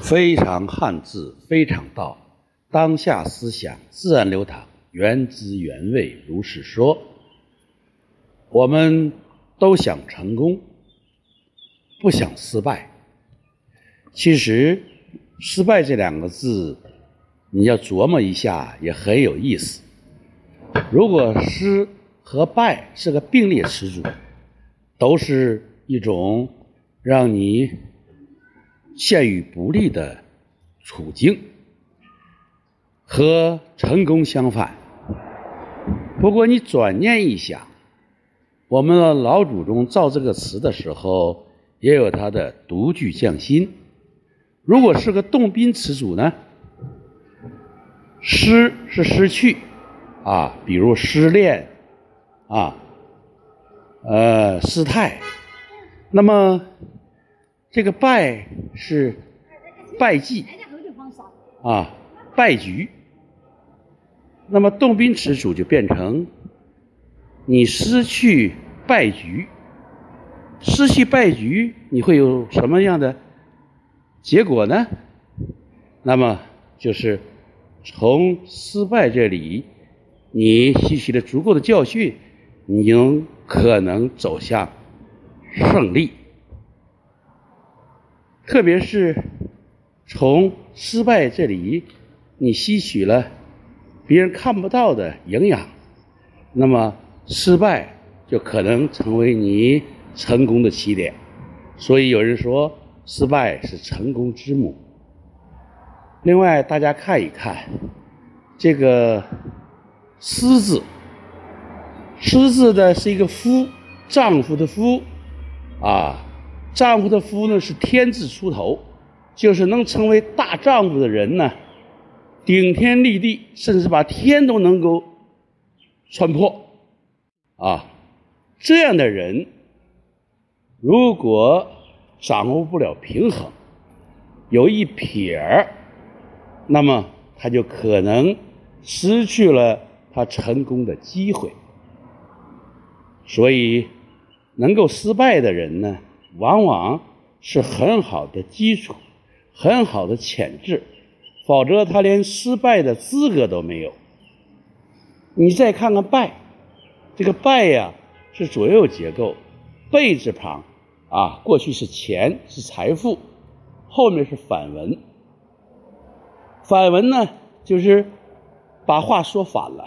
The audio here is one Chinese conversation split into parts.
非常汉字，非常道，当下思想自然流淌，原汁原味如是说。我们都想成功，不想失败。其实，失败这两个字，你要琢磨一下，也很有意思。如果失和败是个并列词组，都是一种让你。陷于不利的处境，和成功相反。不过你转念一想，我们的老祖宗造这个词的时候，也有他的独具匠心。如果是个动宾词组呢？失是失去，啊，比如失恋，啊，呃，失态。那么。这个败是败绩啊，败局。那么动宾词组就变成你失去败局，失去败局，你会有什么样的结果呢？那么就是从失败这里，你吸取了足够的教训，你有可能走向胜利。特别是从失败这里，你吸取了别人看不到的营养，那么失败就可能成为你成功的起点。所以有人说，失败是成功之母。另外，大家看一看这个“失”字，“失”字的是一个夫，丈夫的夫，啊。丈夫的夫呢是天字出头，就是能成为大丈夫的人呢，顶天立地，甚至把天都能够穿破，啊，这样的人如果掌握不了平衡，有一撇儿，那么他就可能失去了他成功的机会。所以，能够失败的人呢？往往是很好的基础，很好的潜质，否则他连失败的资格都没有。你再看看“败”，这个“败”呀是左右结构，“贝”字旁啊，过去是钱，是财富，后面是反文。反文呢，就是把话说反了，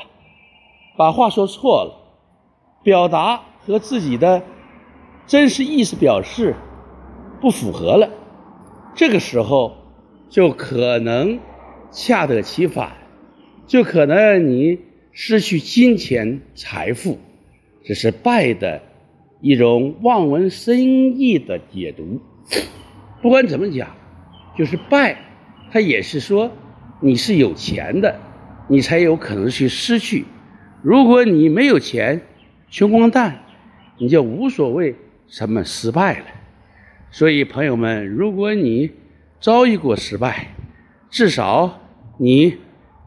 把话说错了，表达和自己的。真实意思表示不符合了，这个时候就可能恰得其反，就可能让你失去金钱财富，这是败的一种望文生义的解读。不管怎么讲，就是败，它也是说你是有钱的，你才有可能去失去；如果你没有钱，穷光蛋，你就无所谓。什么失败了？所以朋友们，如果你遭遇过失败，至少你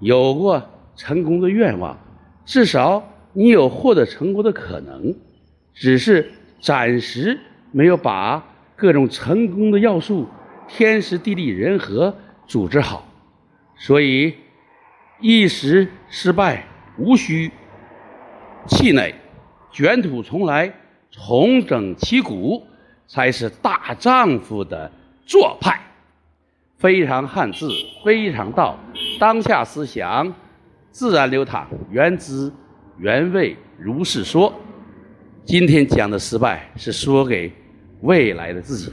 有过成功的愿望，至少你有获得成功的可能，只是暂时没有把各种成功的要素、天时地利人和组织好。所以一时失败，无需气馁，卷土重来。重整旗鼓，才是大丈夫的做派。非常汉字，非常道，当下思想自然流淌，原汁原味如是说。今天讲的失败，是说给未来的自己。